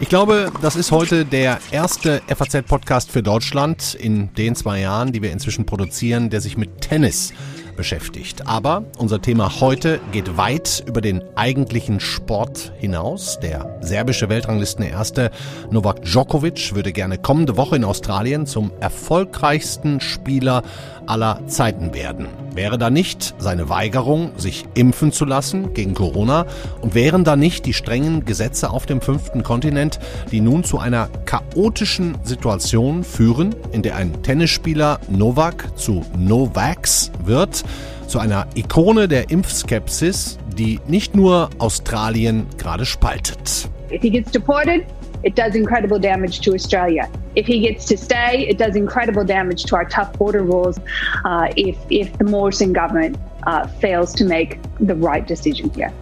Ich glaube, das ist heute der erste FAZ-Podcast für Deutschland in den zwei Jahren, die wir inzwischen produzieren, der sich mit Tennis beschäftigt. Aber unser Thema heute geht weit über den eigentlichen Sport hinaus. Der serbische Weltranglistenerste Novak Djokovic würde gerne kommende Woche in Australien zum erfolgreichsten Spieler aller Zeiten werden. Wäre da nicht seine Weigerung, sich impfen zu lassen gegen Corona und wären da nicht die strengen Gesetze auf dem fünften Kontinent, die nun zu einer chaotischen Situation führen, in der ein Tennisspieler Novak zu Novax wird, zu einer Ikone der Impfskepsis, die nicht nur Australien gerade spaltet. If he gets deported, it does incredible damage to Australia. If he gets to stay, it does incredible damage to our tough border rules uh, if, if the Morrison government uh, fails to make the right decision here.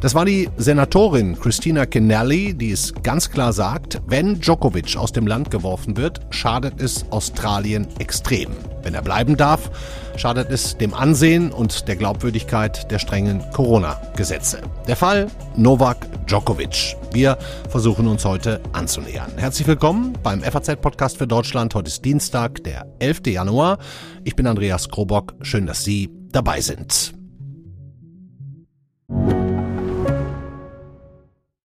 Das war die Senatorin Christina Kennelly, die es ganz klar sagt, wenn Djokovic aus dem Land geworfen wird, schadet es Australien extrem. Wenn er bleiben darf, schadet es dem Ansehen und der Glaubwürdigkeit der strengen Corona-Gesetze. Der Fall Novak Djokovic. Wir versuchen uns heute anzunähern. Herzlich willkommen beim FAZ-Podcast für Deutschland. Heute ist Dienstag, der 11. Januar. Ich bin Andreas Krobock. Schön, dass Sie dabei sind.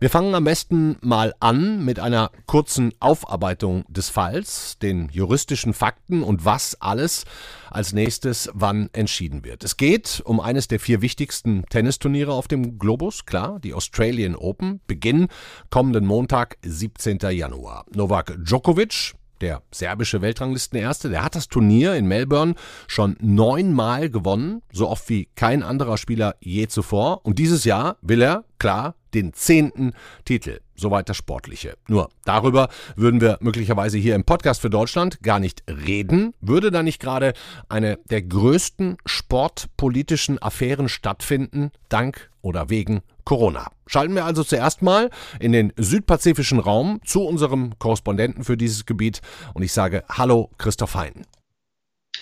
Wir fangen am besten mal an mit einer kurzen Aufarbeitung des Falls, den juristischen Fakten und was alles als nächstes wann entschieden wird. Es geht um eines der vier wichtigsten Tennisturniere auf dem Globus, klar, die Australian Open, Beginn kommenden Montag, 17. Januar. Novak Djokovic, der serbische Weltranglistenerste, der hat das Turnier in Melbourne schon neunmal gewonnen, so oft wie kein anderer Spieler je zuvor. Und dieses Jahr will er, klar, den zehnten Titel. Soweit das Sportliche. Nur darüber würden wir möglicherweise hier im Podcast für Deutschland gar nicht reden, würde da nicht gerade eine der größten sportpolitischen Affären stattfinden, dank oder wegen Corona. Schalten wir also zuerst mal in den südpazifischen Raum zu unserem Korrespondenten für dieses Gebiet und ich sage Hallo Christoph Hein.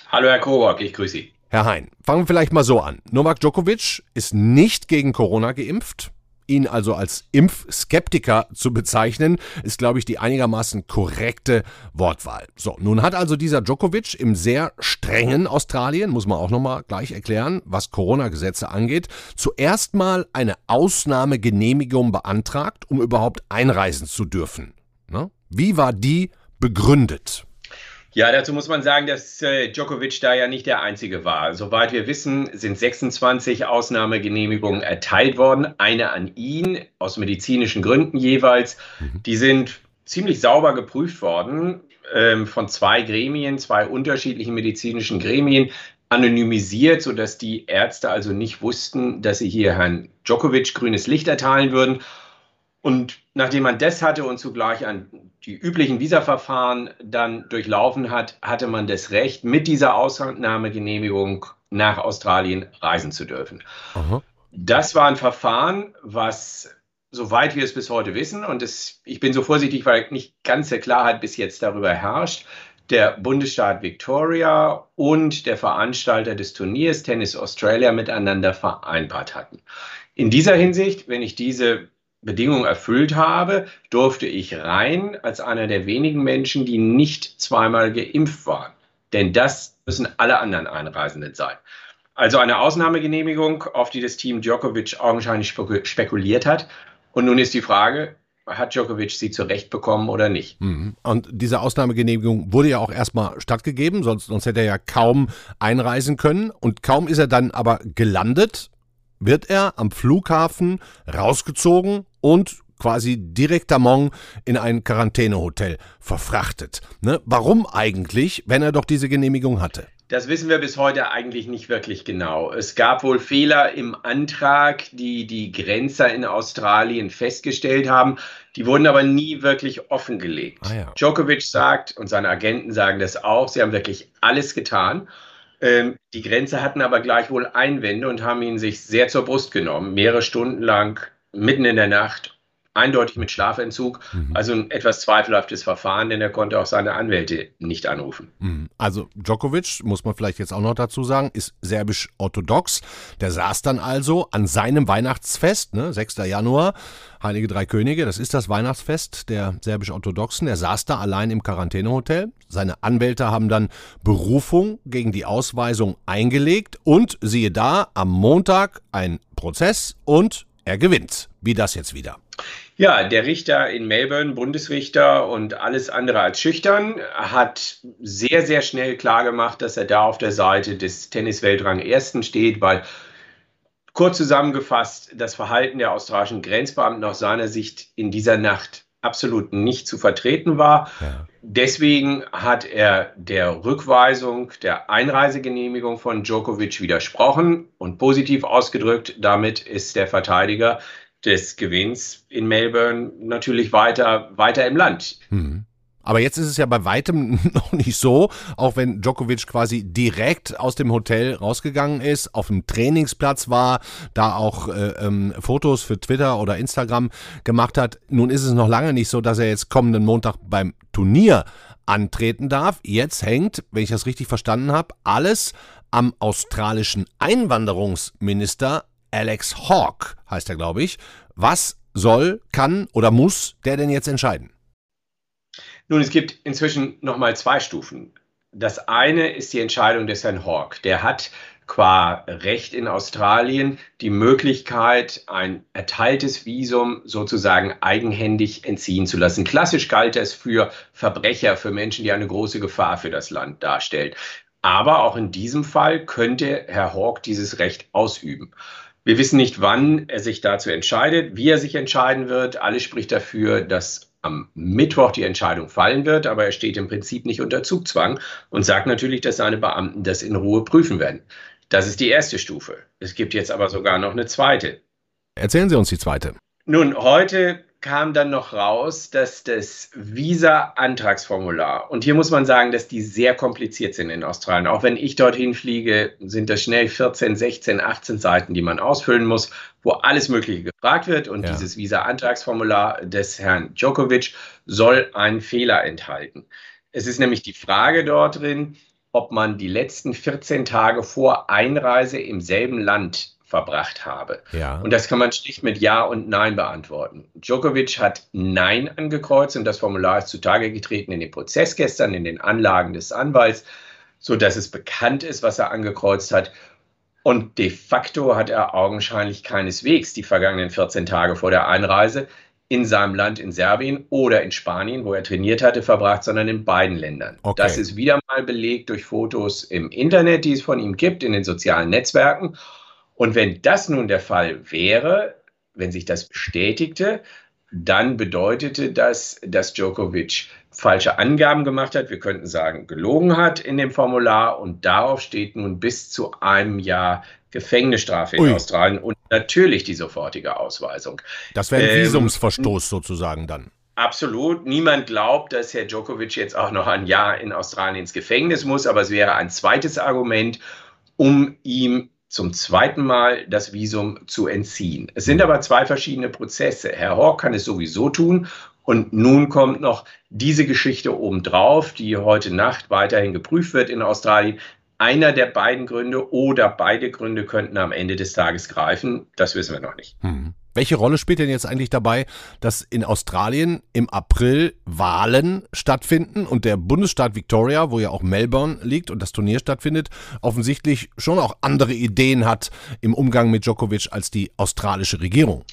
Hallo Herr Kowak, ich grüße Sie. Herr Hein, fangen wir vielleicht mal so an. Novak Djokovic ist nicht gegen Corona geimpft. Ihn also als Impfskeptiker zu bezeichnen, ist, glaube ich, die einigermaßen korrekte Wortwahl. So, nun hat also dieser Djokovic im sehr strengen Australien, muss man auch nochmal gleich erklären, was Corona-Gesetze angeht, zuerst mal eine Ausnahmegenehmigung beantragt, um überhaupt einreisen zu dürfen. Ne? Wie war die begründet? Ja, dazu muss man sagen, dass äh, Djokovic da ja nicht der Einzige war. Soweit wir wissen, sind 26 Ausnahmegenehmigungen erteilt worden. Eine an ihn, aus medizinischen Gründen jeweils. Mhm. Die sind ziemlich sauber geprüft worden ähm, von zwei Gremien, zwei unterschiedlichen medizinischen Gremien, anonymisiert, sodass die Ärzte also nicht wussten, dass sie hier Herrn Djokovic grünes Licht erteilen würden. Und nachdem man das hatte und zugleich an die üblichen Visaverfahren dann durchlaufen hat, hatte man das Recht, mit dieser Ausnahmegenehmigung nach Australien reisen zu dürfen. Aha. Das war ein Verfahren, was, soweit wir es bis heute wissen, und das, ich bin so vorsichtig, weil nicht ganze Klarheit bis jetzt darüber herrscht, der Bundesstaat Victoria und der Veranstalter des Turniers Tennis Australia miteinander vereinbart hatten. In dieser Hinsicht, wenn ich diese Bedingungen erfüllt habe, durfte ich rein als einer der wenigen Menschen, die nicht zweimal geimpft waren. Denn das müssen alle anderen Einreisenden sein. Also eine Ausnahmegenehmigung, auf die das Team Djokovic augenscheinlich spekuliert hat. Und nun ist die Frage, hat Djokovic sie zurechtbekommen oder nicht? Mhm. Und diese Ausnahmegenehmigung wurde ja auch erstmal stattgegeben, sonst, sonst hätte er ja kaum einreisen können. Und kaum ist er dann aber gelandet, wird er am Flughafen rausgezogen und quasi direktamont in ein Quarantänehotel verfrachtet. Ne? Warum eigentlich, wenn er doch diese Genehmigung hatte? Das wissen wir bis heute eigentlich nicht wirklich genau. Es gab wohl Fehler im Antrag, die die Grenzer in Australien festgestellt haben. Die wurden aber nie wirklich offengelegt. Ah, ja. Djokovic sagt und seine Agenten sagen das auch, sie haben wirklich alles getan. Ähm, die Grenzer hatten aber gleichwohl Einwände und haben ihn sich sehr zur Brust genommen, mehrere Stunden lang, mitten in der Nacht eindeutig mit Schlafentzug. Mhm. Also ein etwas zweifelhaftes Verfahren, denn er konnte auch seine Anwälte nicht anrufen. Mhm. Also Djokovic, muss man vielleicht jetzt auch noch dazu sagen, ist serbisch-orthodox. Der saß dann also an seinem Weihnachtsfest, ne, 6. Januar, Heilige Drei Könige, das ist das Weihnachtsfest der serbisch-orthodoxen. Er saß da allein im Quarantänehotel. Seine Anwälte haben dann Berufung gegen die Ausweisung eingelegt und siehe da, am Montag ein Prozess und er gewinnt. Wie das jetzt wieder? Ja, der Richter in Melbourne, Bundesrichter und alles andere als schüchtern, hat sehr, sehr schnell klargemacht, dass er da auf der Seite des Tennisweltrang Ersten steht, weil kurz zusammengefasst das Verhalten der australischen Grenzbeamten aus seiner Sicht in dieser Nacht absolut nicht zu vertreten war. Ja. Deswegen hat er der Rückweisung der Einreisegenehmigung von Djokovic widersprochen und positiv ausgedrückt, damit ist der Verteidiger des Gewinns in Melbourne natürlich weiter, weiter im Land. Hm. Aber jetzt ist es ja bei weitem noch nicht so, auch wenn Djokovic quasi direkt aus dem Hotel rausgegangen ist, auf dem Trainingsplatz war, da auch äh, ähm, Fotos für Twitter oder Instagram gemacht hat. Nun ist es noch lange nicht so, dass er jetzt kommenden Montag beim Turnier antreten darf. Jetzt hängt, wenn ich das richtig verstanden habe, alles am australischen Einwanderungsminister Alex Hawke, heißt er, glaube ich. Was soll, kann oder muss der denn jetzt entscheiden? Nun, es gibt inzwischen nochmal zwei Stufen. Das eine ist die Entscheidung des Herrn Hawke. Der hat qua Recht in Australien die Möglichkeit, ein erteiltes Visum sozusagen eigenhändig entziehen zu lassen. Klassisch galt es für Verbrecher, für Menschen, die eine große Gefahr für das Land darstellen. Aber auch in diesem Fall könnte Herr Hawke dieses Recht ausüben. Wir wissen nicht, wann er sich dazu entscheidet, wie er sich entscheiden wird. Alles spricht dafür, dass am Mittwoch die Entscheidung fallen wird, aber er steht im Prinzip nicht unter Zugzwang und sagt natürlich, dass seine Beamten das in Ruhe prüfen werden. Das ist die erste Stufe. Es gibt jetzt aber sogar noch eine zweite. Erzählen Sie uns die zweite. Nun, heute kam dann noch raus, dass das Visa-Antragsformular, und hier muss man sagen, dass die sehr kompliziert sind in Australien. Auch wenn ich dorthin fliege, sind das schnell 14, 16, 18 Seiten, die man ausfüllen muss, wo alles Mögliche gefragt wird. Und ja. dieses Visa-Antragsformular des Herrn Djokovic soll einen Fehler enthalten. Es ist nämlich die Frage dort drin, ob man die letzten 14 Tage vor Einreise im selben Land verbracht habe. Ja. Und das kann man schlicht mit Ja und Nein beantworten. Djokovic hat Nein angekreuzt und das Formular ist zutage getreten in dem Prozess gestern, in den Anlagen des Anwalts, sodass es bekannt ist, was er angekreuzt hat. Und de facto hat er augenscheinlich keineswegs die vergangenen 14 Tage vor der Einreise in seinem Land in Serbien oder in Spanien, wo er trainiert hatte, verbracht, sondern in beiden Ländern. Okay. Das ist wieder mal belegt durch Fotos im Internet, die es von ihm gibt, in den sozialen Netzwerken. Und wenn das nun der Fall wäre, wenn sich das bestätigte, dann bedeutete das, dass Djokovic falsche Angaben gemacht hat. Wir könnten sagen, gelogen hat in dem Formular. Und darauf steht nun bis zu einem Jahr Gefängnisstrafe in Ui. Australien und natürlich die sofortige Ausweisung. Das wäre ein ähm, Visumsverstoß sozusagen dann. Absolut. Niemand glaubt, dass Herr Djokovic jetzt auch noch ein Jahr in Australien ins Gefängnis muss, aber es wäre ein zweites Argument, um ihm zum zweiten Mal das Visum zu entziehen. Es sind aber zwei verschiedene Prozesse. Herr Hawk kann es sowieso tun und nun kommt noch diese Geschichte obendrauf, die heute Nacht weiterhin geprüft wird in Australien. Einer der beiden Gründe oder beide Gründe könnten am Ende des Tages greifen. Das wissen wir noch nicht. Hm. Welche Rolle spielt denn jetzt eigentlich dabei, dass in Australien im April Wahlen stattfinden und der Bundesstaat Victoria, wo ja auch Melbourne liegt und das Turnier stattfindet, offensichtlich schon auch andere Ideen hat im Umgang mit Djokovic als die australische Regierung?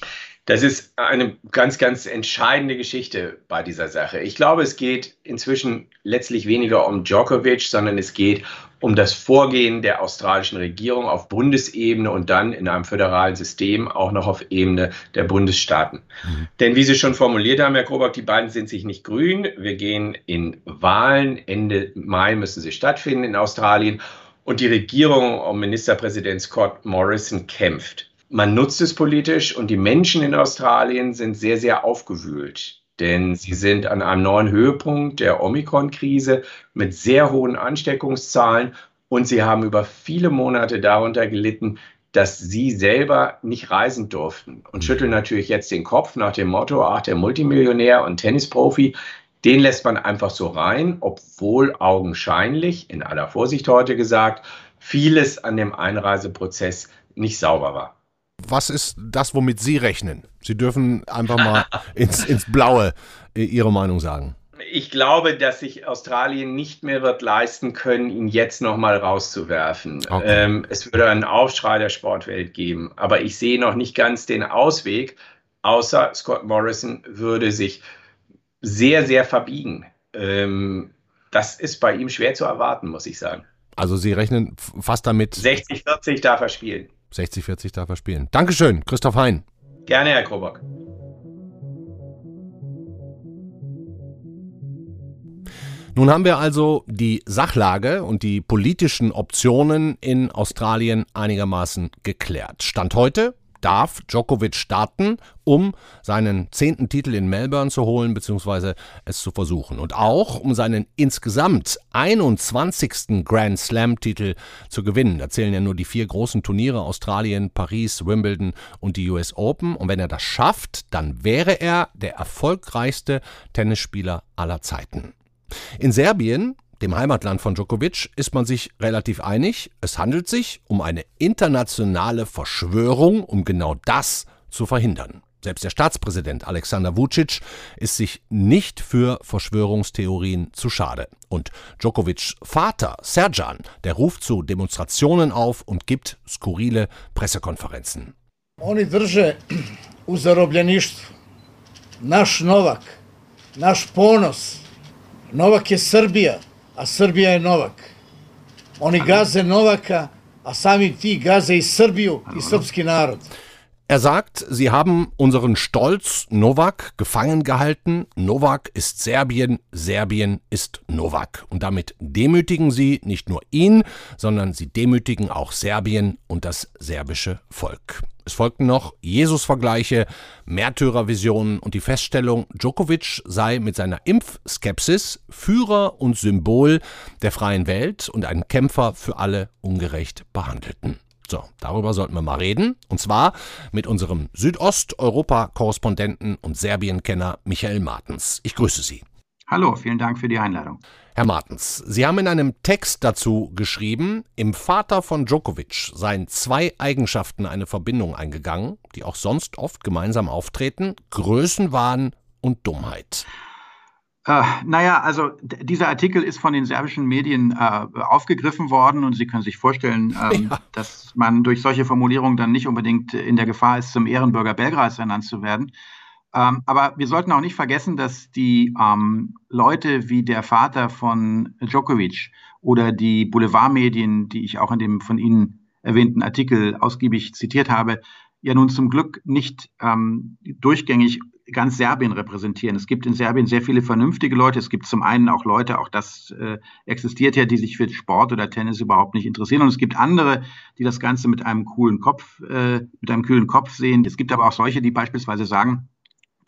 Das ist eine ganz, ganz entscheidende Geschichte bei dieser Sache. Ich glaube, es geht inzwischen letztlich weniger um Djokovic, sondern es geht um das Vorgehen der australischen Regierung auf Bundesebene und dann in einem föderalen System auch noch auf Ebene der Bundesstaaten. Mhm. Denn wie Sie schon formuliert haben, Herr Krobock, die beiden sind sich nicht grün. Wir gehen in Wahlen. Ende Mai müssen sie stattfinden in Australien. Und die Regierung um Ministerpräsident Scott Morrison kämpft. Man nutzt es politisch und die Menschen in Australien sind sehr, sehr aufgewühlt denn sie sind an einem neuen Höhepunkt der Omikron-Krise mit sehr hohen Ansteckungszahlen. Und sie haben über viele Monate darunter gelitten, dass sie selber nicht reisen durften und schütteln natürlich jetzt den Kopf nach dem Motto, ach, der Multimillionär und Tennisprofi, den lässt man einfach so rein, obwohl augenscheinlich, in aller Vorsicht heute gesagt, vieles an dem Einreiseprozess nicht sauber war was ist das, womit Sie rechnen? Sie dürfen einfach mal ins, ins Blaue äh, Ihre Meinung sagen. Ich glaube, dass sich Australien nicht mehr wird leisten können, ihn jetzt nochmal rauszuwerfen. Okay. Ähm, es würde einen Aufschrei der Sportwelt geben, aber ich sehe noch nicht ganz den Ausweg, außer Scott Morrison würde sich sehr, sehr verbiegen. Ähm, das ist bei ihm schwer zu erwarten, muss ich sagen. Also Sie rechnen fast damit. 60, 40 darf er spielen. 60-40 darf er spielen. Dankeschön, Christoph Hein. Gerne, Herr Krobock. Nun haben wir also die Sachlage und die politischen Optionen in Australien einigermaßen geklärt. Stand heute darf Djokovic starten, um seinen zehnten Titel in Melbourne zu holen bzw. es zu versuchen. Und auch um seinen insgesamt 21. Grand Slam-Titel zu gewinnen. Da zählen ja nur die vier großen Turniere Australien, Paris, Wimbledon und die US Open. Und wenn er das schafft, dann wäre er der erfolgreichste Tennisspieler aller Zeiten. In Serbien dem Heimatland von Djokovic, ist man sich relativ einig, es handelt sich um eine internationale Verschwörung, um genau das zu verhindern. Selbst der Staatspräsident Alexander Vucic ist sich nicht für Verschwörungstheorien zu schade. Und Djokovics Vater Serjan, der ruft zu Demonstrationen auf und gibt skurrile Pressekonferenzen. Oni drže u zarobljeništvu. Novak, naš ponos. Novak je a Srbija je Novak. Oni gaze Novaka, a sami ti gaze i Srbiju i srpski narod. Er sagt, sie haben unseren Stolz Novak gefangen gehalten. Novak ist Serbien, Serbien ist Novak. Und damit demütigen sie nicht nur ihn, sondern sie demütigen auch Serbien und das serbische Volk. Es folgten noch Jesus-Vergleiche, Märtyrervisionen und die Feststellung, Djokovic sei mit seiner Impfskepsis Führer und Symbol der freien Welt und ein Kämpfer für alle ungerecht Behandelten. So, darüber sollten wir mal reden. Und zwar mit unserem Südosteuropa-Korrespondenten und Serbien-Kenner Michael Martens. Ich grüße Sie. Hallo, vielen Dank für die Einladung. Herr Martens, Sie haben in einem Text dazu geschrieben, im Vater von Djokovic seien zwei Eigenschaften eine Verbindung eingegangen, die auch sonst oft gemeinsam auftreten, Größenwahn und Dummheit. Äh, naja, also dieser Artikel ist von den serbischen Medien äh, aufgegriffen worden und Sie können sich vorstellen, ähm, ja. dass man durch solche Formulierungen dann nicht unbedingt in der Gefahr ist, zum Ehrenbürger Belgrads ernannt zu werden. Ähm, aber wir sollten auch nicht vergessen, dass die ähm, Leute wie der Vater von Djokovic oder die Boulevardmedien, die ich auch in dem von Ihnen erwähnten Artikel ausgiebig zitiert habe, ja nun zum Glück nicht ähm, durchgängig ganz Serbien repräsentieren. Es gibt in Serbien sehr viele vernünftige Leute. Es gibt zum einen auch Leute, auch das äh, existiert ja, die sich für Sport oder Tennis überhaupt nicht interessieren. Und es gibt andere, die das Ganze mit einem coolen Kopf, äh, mit einem kühlen Kopf sehen. Es gibt aber auch solche, die beispielsweise sagen,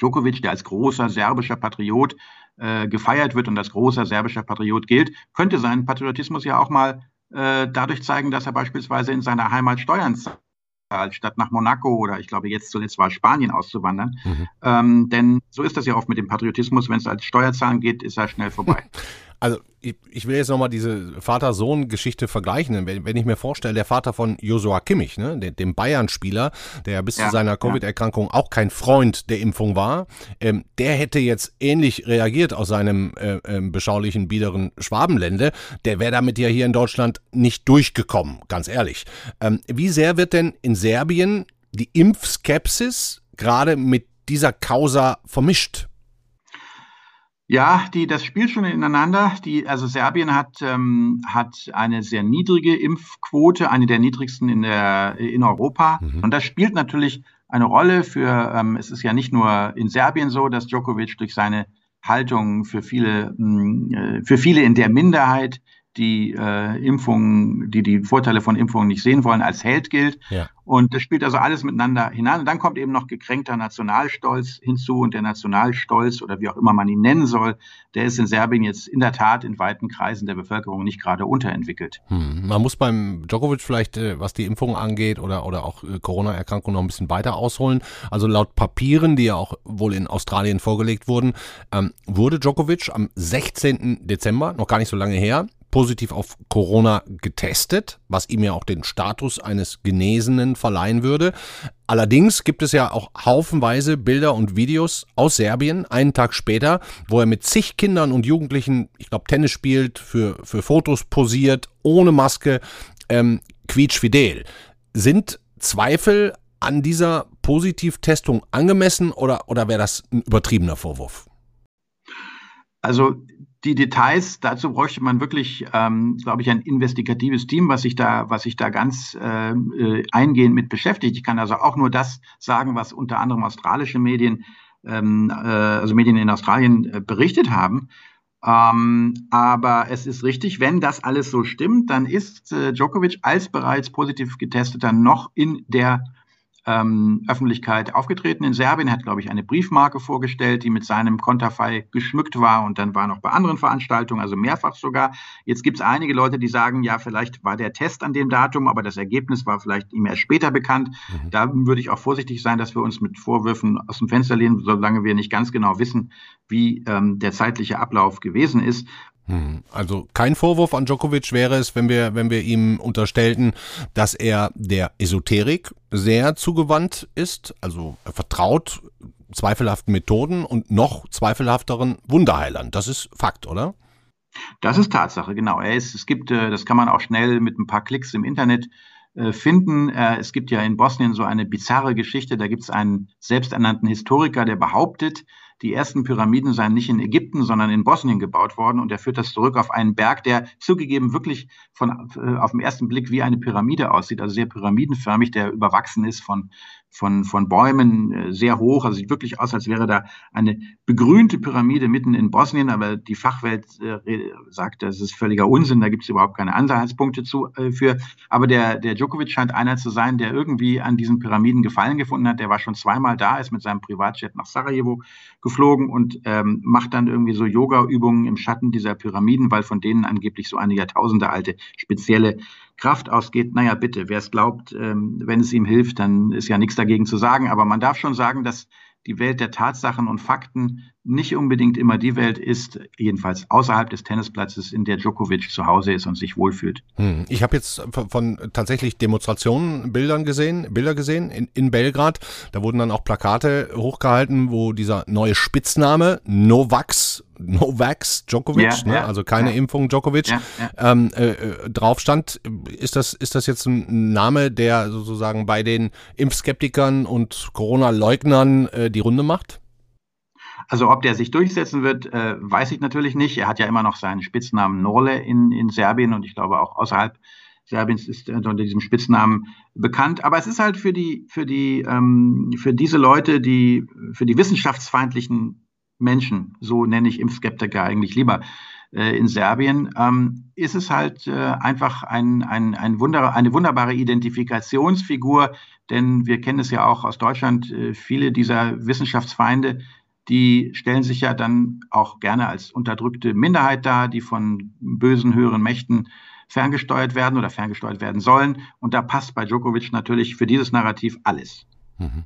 Djokovic, der als großer serbischer Patriot äh, gefeiert wird und als großer serbischer Patriot gilt, könnte seinen Patriotismus ja auch mal äh, dadurch zeigen, dass er beispielsweise in seiner Heimat Steuern zahlt statt nach Monaco oder ich glaube jetzt zuletzt war Spanien auszuwandern. Mhm. Ähm, denn so ist das ja oft mit dem Patriotismus, wenn es als Steuerzahlen geht, ist er schnell vorbei. Also ich, ich will jetzt nochmal diese Vater-Sohn-Geschichte vergleichen. Wenn, wenn, ich mir vorstelle, der Vater von Josua Kimmich, ne, dem Bayern-Spieler, der ja bis ja, zu seiner Covid-Erkrankung auch kein Freund der Impfung war, ähm, der hätte jetzt ähnlich reagiert aus seinem äh, äh, beschaulichen, biederen Schwabenlände. Der wäre damit ja hier in Deutschland nicht durchgekommen, ganz ehrlich. Ähm, wie sehr wird denn in Serbien die Impfskepsis gerade mit dieser Causa vermischt? Ja, die, das spielt schon ineinander. Die, also Serbien hat, ähm, hat eine sehr niedrige Impfquote, eine der niedrigsten in, der, in Europa. Mhm. Und das spielt natürlich eine Rolle für, ähm, es ist ja nicht nur in Serbien so, dass Djokovic durch seine Haltung für viele, mh, mm, äh, für viele in der Minderheit die äh, Impfungen, die die Vorteile von Impfungen nicht sehen wollen, als Held gilt. Ja. Und das spielt also alles miteinander hinein. Und dann kommt eben noch gekränkter Nationalstolz hinzu. Und der Nationalstolz oder wie auch immer man ihn nennen soll, der ist in Serbien jetzt in der Tat in weiten Kreisen der Bevölkerung nicht gerade unterentwickelt. Hm. Man muss beim Djokovic vielleicht, äh, was die Impfung angeht oder, oder auch äh, Corona-Erkrankungen noch ein bisschen weiter ausholen. Also laut Papieren, die ja auch wohl in Australien vorgelegt wurden, ähm, wurde Djokovic am 16. Dezember, noch gar nicht so lange her, positiv auf Corona getestet, was ihm ja auch den Status eines Genesenen verleihen würde. Allerdings gibt es ja auch haufenweise Bilder und Videos aus Serbien, einen Tag später, wo er mit zig Kindern und Jugendlichen, ich glaube, Tennis spielt, für, für Fotos posiert, ohne Maske, ähm, quietschfidel. Sind Zweifel an dieser Positivtestung angemessen oder, oder wäre das ein übertriebener Vorwurf? Also die Details, dazu bräuchte man wirklich, ähm, glaube ich, ein investigatives Team, was sich da, was sich da ganz äh, eingehend mit beschäftigt. Ich kann also auch nur das sagen, was unter anderem australische Medien, ähm, äh, also Medien in Australien äh, berichtet haben. Ähm, aber es ist richtig, wenn das alles so stimmt, dann ist äh, Djokovic als bereits positiv getesteter noch in der ähm, Öffentlichkeit aufgetreten in Serbien, hat, glaube ich, eine Briefmarke vorgestellt, die mit seinem Konterfei geschmückt war und dann war noch bei anderen Veranstaltungen, also mehrfach sogar. Jetzt gibt es einige Leute, die sagen, ja, vielleicht war der Test an dem Datum, aber das Ergebnis war vielleicht ihm erst später bekannt. Mhm. Da würde ich auch vorsichtig sein, dass wir uns mit Vorwürfen aus dem Fenster lehnen, solange wir nicht ganz genau wissen, wie ähm, der zeitliche Ablauf gewesen ist. Hm, also kein Vorwurf an Djokovic wäre es, wenn wir, wenn wir ihm unterstellten, dass er der Esoterik sehr zugewandt ist, also er vertraut zweifelhaften Methoden und noch zweifelhafteren Wunderheilern. Das ist Fakt, oder? Das ist Tatsache, genau. Er ist, es gibt, äh, das kann man auch schnell mit ein paar Klicks im Internet äh, finden. Äh, es gibt ja in Bosnien so eine bizarre Geschichte. Da gibt es einen selbsternannten Historiker, der behauptet, die ersten Pyramiden seien nicht in Ägypten, sondern in Bosnien gebaut worden. Und er führt das zurück auf einen Berg, der zugegeben wirklich von, äh, auf den ersten Blick wie eine Pyramide aussieht, also sehr pyramidenförmig, der überwachsen ist von von, von Bäumen äh, sehr hoch. Also sieht wirklich aus, als wäre da eine begrünte Pyramide mitten in Bosnien, aber die Fachwelt äh, sagt, das ist völliger Unsinn, da gibt es überhaupt keine Ansatzpunkte zu, äh, für. Aber der, der Djokovic scheint einer zu sein, der irgendwie an diesen Pyramiden Gefallen gefunden hat. Der war schon zweimal da, ist mit seinem Privatjet nach Sarajevo geflogen und ähm, macht dann irgendwie so Yoga-Übungen im Schatten dieser Pyramiden, weil von denen angeblich so eine Jahrtausende alte spezielle Kraft ausgeht, naja, bitte, wer es glaubt, ähm, wenn es ihm hilft, dann ist ja nichts dagegen zu sagen. Aber man darf schon sagen, dass die Welt der Tatsachen und Fakten nicht unbedingt immer die Welt ist, jedenfalls außerhalb des Tennisplatzes, in der Djokovic zu Hause ist und sich wohlfühlt. Hm. Ich habe jetzt von, von, tatsächlich Demonstrationen Bildern gesehen, Bilder gesehen in, in Belgrad. Da wurden dann auch Plakate hochgehalten, wo dieser neue Spitzname Novax Novax Djokovic, ja, ne? ja, also keine ja. Impfung Djokovic, ähm, äh, äh, drauf stand. Ist das, ist das jetzt ein Name, der sozusagen bei den Impfskeptikern und Corona-Leugnern äh, die Runde macht? Also ob der sich durchsetzen wird, äh, weiß ich natürlich nicht. Er hat ja immer noch seinen Spitznamen Norle in, in Serbien und ich glaube auch außerhalb Serbiens ist er unter diesem Spitznamen bekannt. Aber es ist halt für die, für die, ähm, für diese Leute, die, für die wissenschaftsfeindlichen Menschen, so nenne ich Impfskeptiker eigentlich lieber, äh, in Serbien, ähm, ist es halt äh, einfach ein, ein, ein Wunder, eine wunderbare Identifikationsfigur, denn wir kennen es ja auch aus Deutschland, äh, viele dieser Wissenschaftsfeinde die stellen sich ja dann auch gerne als unterdrückte Minderheit dar, die von bösen höheren Mächten ferngesteuert werden oder ferngesteuert werden sollen. Und da passt bei Djokovic natürlich für dieses Narrativ alles. Mhm.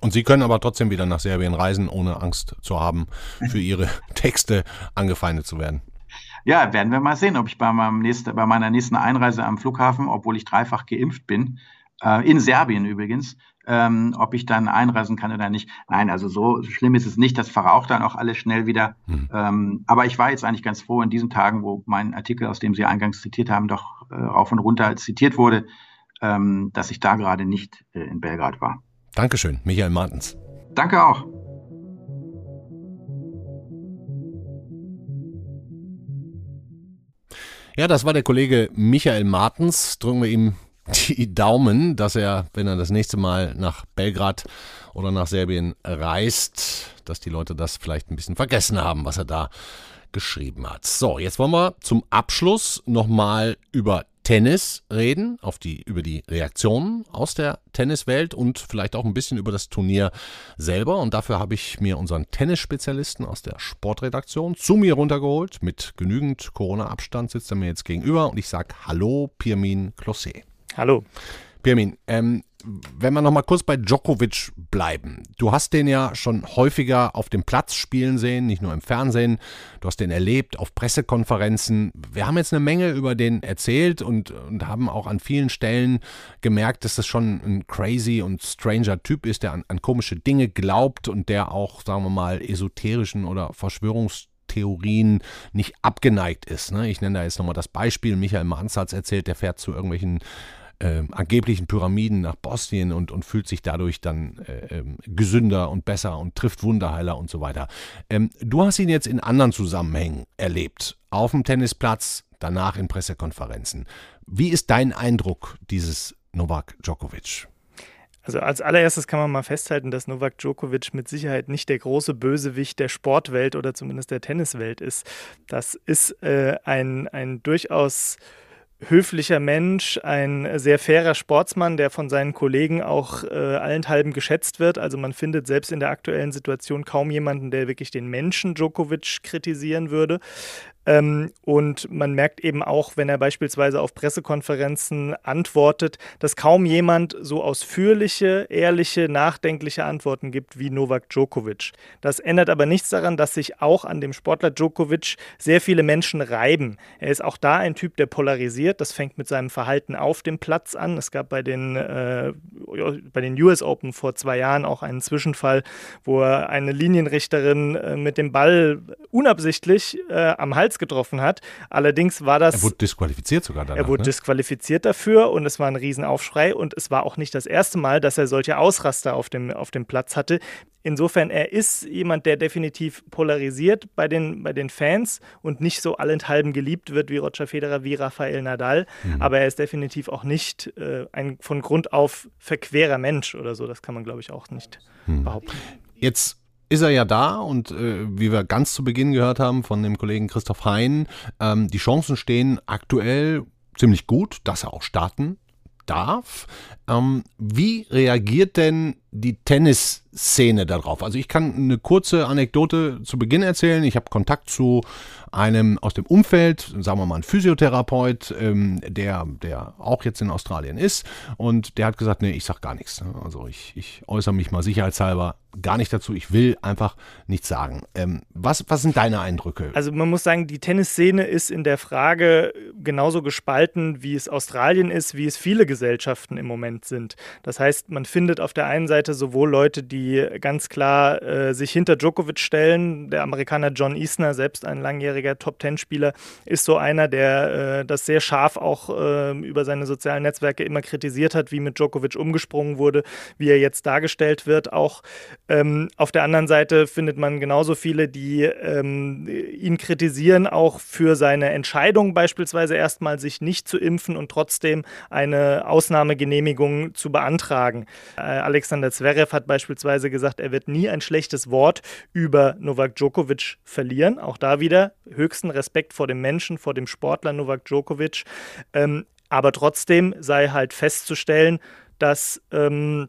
Und Sie können aber trotzdem wieder nach Serbien reisen, ohne Angst zu haben, für Ihre Texte angefeindet zu werden. Ja, werden wir mal sehen, ob ich bei, meinem nächsten, bei meiner nächsten Einreise am Flughafen, obwohl ich dreifach geimpft bin, äh, in Serbien übrigens, ähm, ob ich dann einreisen kann oder nicht. Nein, also so schlimm ist es nicht. Das verraucht dann auch alles schnell wieder. Mhm. Ähm, aber ich war jetzt eigentlich ganz froh in diesen Tagen, wo mein Artikel, aus dem Sie eingangs zitiert haben, doch äh, rauf und runter zitiert wurde, ähm, dass ich da gerade nicht äh, in Belgrad war. Dankeschön, Michael Martens. Danke auch. Ja, das war der Kollege Michael Martens. Drücken wir ihm die Daumen, dass er, wenn er das nächste Mal nach Belgrad oder nach Serbien reist, dass die Leute das vielleicht ein bisschen vergessen haben, was er da geschrieben hat. So, jetzt wollen wir zum Abschluss nochmal über Tennis reden, auf die, über die Reaktionen aus der Tenniswelt und vielleicht auch ein bisschen über das Turnier selber. Und dafür habe ich mir unseren Tennisspezialisten aus der Sportredaktion zu mir runtergeholt. Mit genügend Corona-Abstand sitzt er mir jetzt gegenüber und ich sage Hallo, Pirmin Closet. Hallo. Pirmin, ähm, wenn wir noch mal kurz bei Djokovic bleiben. Du hast den ja schon häufiger auf dem Platz spielen sehen, nicht nur im Fernsehen. Du hast den erlebt auf Pressekonferenzen. Wir haben jetzt eine Menge über den erzählt und, und haben auch an vielen Stellen gemerkt, dass das schon ein crazy und stranger Typ ist, der an, an komische Dinge glaubt und der auch, sagen wir mal, esoterischen oder Verschwörungs Theorien nicht abgeneigt ist. Ne? Ich nenne da jetzt nochmal das Beispiel. Michael es erzählt, der fährt zu irgendwelchen äh, angeblichen Pyramiden nach Bosnien und, und fühlt sich dadurch dann äh, äh, gesünder und besser und trifft Wunderheiler und so weiter. Ähm, du hast ihn jetzt in anderen Zusammenhängen erlebt, auf dem Tennisplatz, danach in Pressekonferenzen. Wie ist dein Eindruck dieses Novak Djokovic? Also als allererstes kann man mal festhalten, dass Novak Djokovic mit Sicherheit nicht der große Bösewicht der Sportwelt oder zumindest der Tenniswelt ist. Das ist äh, ein, ein durchaus höflicher Mensch, ein sehr fairer Sportsmann, der von seinen Kollegen auch äh, allenthalben geschätzt wird. Also man findet selbst in der aktuellen Situation kaum jemanden, der wirklich den Menschen Djokovic kritisieren würde. Ähm, und man merkt eben auch, wenn er beispielsweise auf Pressekonferenzen antwortet, dass kaum jemand so ausführliche, ehrliche, nachdenkliche Antworten gibt wie Novak Djokovic. Das ändert aber nichts daran, dass sich auch an dem Sportler Djokovic sehr viele Menschen reiben. Er ist auch da ein Typ, der polarisiert. Das fängt mit seinem Verhalten auf dem Platz an. Es gab bei den, äh, bei den US Open vor zwei Jahren auch einen Zwischenfall, wo er eine Linienrichterin äh, mit dem Ball unabsichtlich äh, am Hals getroffen hat. Allerdings war das. Er wurde disqualifiziert sogar danach. Er wurde ne? disqualifiziert dafür und es war ein Riesenaufschrei und es war auch nicht das erste Mal, dass er solche Ausraster auf dem, auf dem Platz hatte. Insofern, er ist jemand, der definitiv polarisiert bei den, bei den Fans und nicht so allenthalben geliebt wird wie Roger Federer, wie Rafael Nadal. Mhm. Aber er ist definitiv auch nicht äh, ein von Grund auf verquerer Mensch oder so. Das kann man, glaube ich, auch nicht mhm. behaupten. Jetzt ist er ja da und äh, wie wir ganz zu Beginn gehört haben von dem Kollegen Christoph Hein, ähm, die Chancen stehen aktuell ziemlich gut, dass er auch starten darf. Ähm, wie reagiert denn die Tennisszene darauf? Also ich kann eine kurze Anekdote zu Beginn erzählen. Ich habe Kontakt zu einem aus dem Umfeld, sagen wir mal ein Physiotherapeut, ähm, der, der auch jetzt in Australien ist und der hat gesagt, nee, ich sag gar nichts. Also ich, ich äußere mich mal sicherheitshalber gar nicht dazu. Ich will einfach nichts sagen. Ähm, was, was sind deine Eindrücke? Also man muss sagen, die Tennisszene ist in der Frage genauso gespalten, wie es Australien ist, wie es viele Gesellschaften im Moment sind. Das heißt, man findet auf der einen Seite sowohl Leute, die ganz klar äh, sich hinter Djokovic stellen. Der Amerikaner John Isner, selbst ein langjähriger Top-Ten-Spieler, ist so einer, der äh, das sehr scharf auch äh, über seine sozialen Netzwerke immer kritisiert hat, wie mit Djokovic umgesprungen wurde, wie er jetzt dargestellt wird. Auch ähm, auf der anderen Seite findet man genauso viele, die ähm, ihn kritisieren, auch für seine Entscheidung beispielsweise erstmal sich nicht zu impfen und trotzdem eine Ausnahmegenehmigung zu beantragen. Äh, Alexander Zverev hat beispielsweise gesagt, er wird nie ein schlechtes Wort über Novak Djokovic verlieren. Auch da wieder höchsten Respekt vor dem Menschen, vor dem Sportler Novak Djokovic. Ähm, aber trotzdem sei halt festzustellen, dass ähm,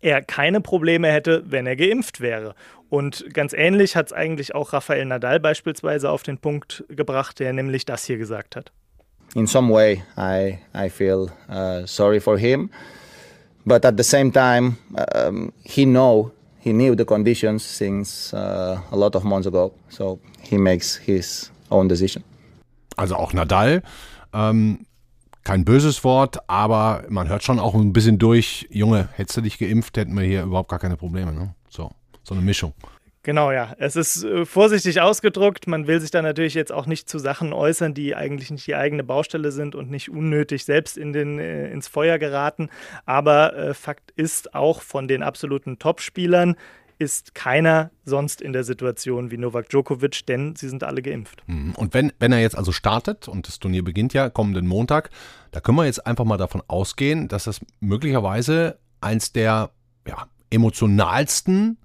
er keine Probleme hätte, wenn er geimpft wäre. Und ganz ähnlich hat es eigentlich auch Rafael Nadal beispielsweise auf den Punkt gebracht, der nämlich das hier gesagt hat. In some way, I, I feel uh, sorry for him, but at the same time, um, he know he knew the conditions since uh, a lot of months ago, so he makes his own decision. Also auch Nadal ähm, kein böses Wort, aber man hört schon auch ein bisschen durch, Junge, hättest du dich geimpft, hätten wir hier überhaupt gar keine Probleme. Ne? So, so eine Mischung. Genau, ja. Es ist äh, vorsichtig ausgedrückt. Man will sich da natürlich jetzt auch nicht zu Sachen äußern, die eigentlich nicht die eigene Baustelle sind und nicht unnötig selbst in den, äh, ins Feuer geraten. Aber äh, Fakt ist auch von den absoluten Topspielern ist keiner sonst in der Situation wie Novak Djokovic, denn sie sind alle geimpft. Mhm. Und wenn, wenn er jetzt also startet, und das Turnier beginnt ja kommenden Montag, da können wir jetzt einfach mal davon ausgehen, dass das möglicherweise eins der ja, emotionalsten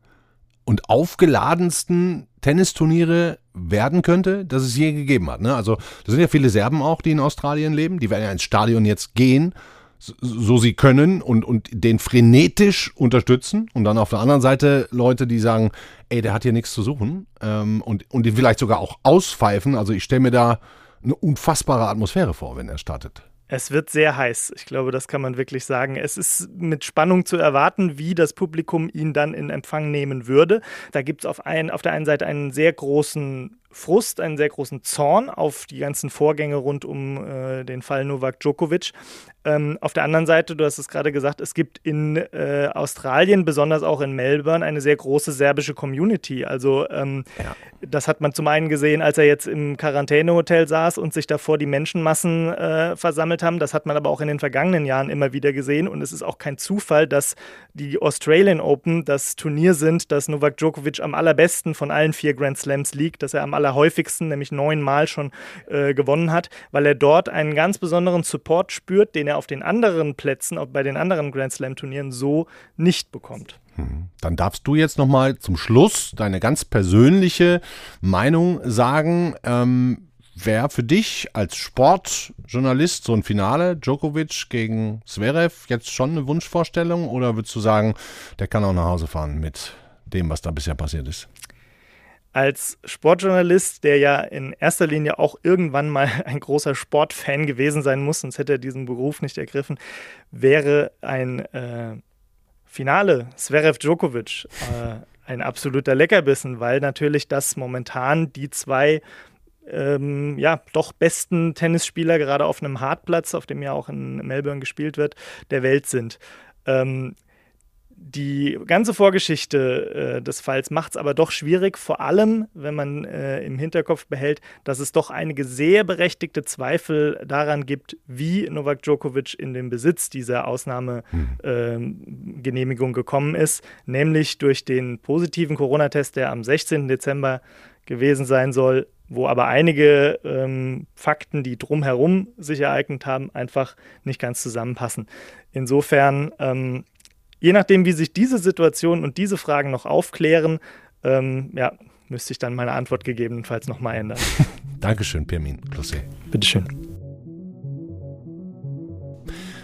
und aufgeladensten Tennisturniere werden könnte, das es je gegeben hat. Ne? Also da sind ja viele Serben auch, die in Australien leben, die werden ja ins Stadion jetzt gehen, so sie können und, und den frenetisch unterstützen. Und dann auf der anderen Seite Leute, die sagen, ey, der hat hier nichts zu suchen ähm, und, und den vielleicht sogar auch auspfeifen. Also ich stelle mir da eine unfassbare Atmosphäre vor, wenn er startet. Es wird sehr heiß. Ich glaube, das kann man wirklich sagen. Es ist mit Spannung zu erwarten, wie das Publikum ihn dann in Empfang nehmen würde. Da gibt es auf, ein, auf der einen Seite einen sehr großen Frust, einen sehr großen Zorn auf die ganzen Vorgänge rund um äh, den Fall Novak Djokovic. Ähm, auf der anderen Seite, du hast es gerade gesagt, es gibt in äh, Australien, besonders auch in Melbourne, eine sehr große serbische Community. Also ähm, ja. das hat man zum einen gesehen, als er jetzt im Quarantänehotel saß und sich davor die Menschenmassen äh, versammelt haben. Das hat man aber auch in den vergangenen Jahren immer wieder gesehen. Und es ist auch kein Zufall, dass die Australian Open das Turnier sind, das Novak Djokovic am allerbesten von allen vier Grand Slams liegt, dass er am aller allerhäufigsten, nämlich neunmal schon äh, gewonnen hat, weil er dort einen ganz besonderen Support spürt, den er auf den anderen Plätzen, auch bei den anderen Grand Slam Turnieren so nicht bekommt. Hm. Dann darfst du jetzt nochmal zum Schluss deine ganz persönliche Meinung sagen. Ähm, Wäre für dich als Sportjournalist so ein Finale, Djokovic gegen Zverev, jetzt schon eine Wunschvorstellung oder würdest du sagen, der kann auch nach Hause fahren mit dem, was da bisher passiert ist? Als Sportjournalist, der ja in erster Linie auch irgendwann mal ein großer Sportfan gewesen sein muss, sonst hätte er diesen Beruf nicht ergriffen, wäre ein äh, Finale Zverev Djokovic äh, ein absoluter Leckerbissen, weil natürlich das momentan die zwei ähm, ja, doch besten Tennisspieler gerade auf einem Hartplatz, auf dem ja auch in Melbourne gespielt wird, der Welt sind. Ähm, die ganze Vorgeschichte äh, des Falls macht es aber doch schwierig, vor allem wenn man äh, im Hinterkopf behält, dass es doch einige sehr berechtigte Zweifel daran gibt, wie Novak Djokovic in den Besitz dieser Ausnahmegenehmigung hm. äh, gekommen ist, nämlich durch den positiven Corona-Test, der am 16. Dezember gewesen sein soll, wo aber einige ähm, Fakten, die drumherum sich ereignet haben, einfach nicht ganz zusammenpassen. Insofern ähm, je nachdem, wie sich diese Situation und diese Fragen noch aufklären, ähm, ja, müsste ich dann meine Antwort gegebenenfalls nochmal ändern. Dankeschön, Pirmin Klosse. Bitteschön.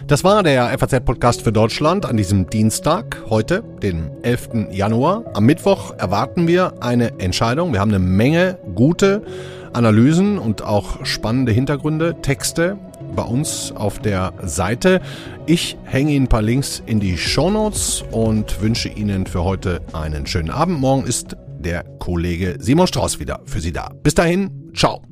Das war der FAZ-Podcast für Deutschland an diesem Dienstag, heute, den 11. Januar. Am Mittwoch erwarten wir eine Entscheidung. Wir haben eine Menge gute Analysen und auch spannende Hintergründe, Texte bei uns auf der Seite. Ich hänge Ihnen ein paar Links in die Show Notes und wünsche Ihnen für heute einen schönen Abend. Morgen ist der Kollege Simon Strauß wieder für Sie da. Bis dahin, ciao.